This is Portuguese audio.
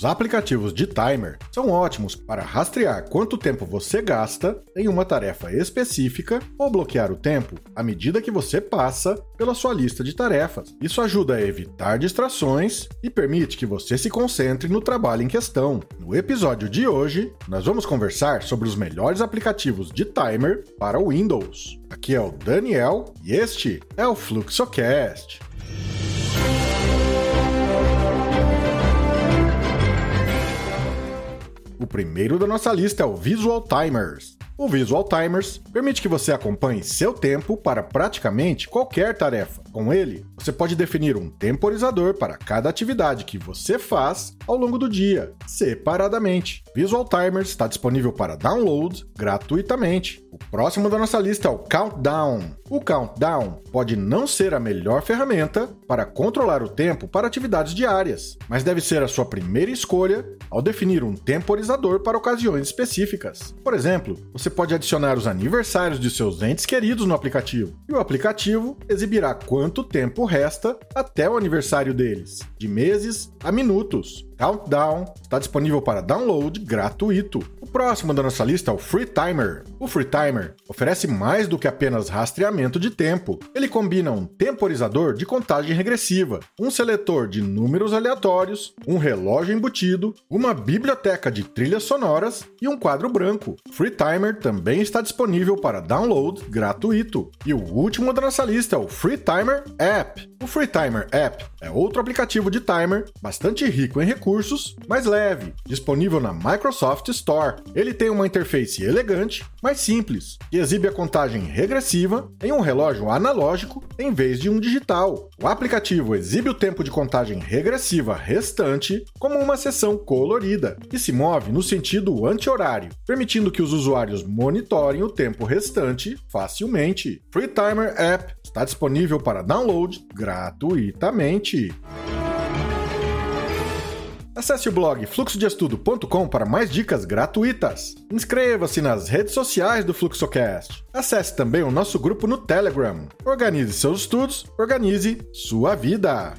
Os aplicativos de timer são ótimos para rastrear quanto tempo você gasta em uma tarefa específica ou bloquear o tempo à medida que você passa pela sua lista de tarefas. Isso ajuda a evitar distrações e permite que você se concentre no trabalho em questão. No episódio de hoje, nós vamos conversar sobre os melhores aplicativos de timer para o Windows. Aqui é o Daniel e este é o Fluxocast. Primeiro da nossa lista é o Visual Timers. O Visual Timers permite que você acompanhe seu tempo para praticamente qualquer tarefa. Com ele, você pode definir um temporizador para cada atividade que você faz ao longo do dia, separadamente. Visual Timers está disponível para download gratuitamente. O próximo da nossa lista é o Countdown. O Countdown pode não ser a melhor ferramenta para controlar o tempo para atividades diárias, mas deve ser a sua primeira escolha ao definir um temporizador para ocasiões específicas. Por exemplo, você pode adicionar os aniversários de seus entes queridos no aplicativo, e o aplicativo exibirá quanto tempo resta até o aniversário deles, de meses a minutos. Countdown está disponível para download gratuito. O próximo da nossa lista é o Free Timer. O Free Timer oferece mais do que apenas rastreamento de tempo. Ele combina um temporizador de contagem regressiva, um seletor de números aleatórios, um relógio embutido, uma biblioteca de trilhas sonoras e um quadro branco. Free Timer também está disponível para download gratuito. E o último da nossa lista é o Free Timer App. O Free Timer App é outro aplicativo de timer bastante rico em recursos, mas leve, disponível na Microsoft Store. Ele tem uma interface elegante, mas simples, e exibe a contagem regressiva em um relógio analógico em vez de um digital. O aplicativo exibe o tempo de contagem regressiva restante como uma seção colorida e se move no sentido anti-horário, permitindo que os usuários monitorem o tempo restante facilmente. Free Timer App está disponível para download gratuitamente. Acesse o blog fluxodeestudo.com para mais dicas gratuitas. Inscreva-se nas redes sociais do Fluxocast. Acesse também o nosso grupo no Telegram. Organize seus estudos, organize sua vida.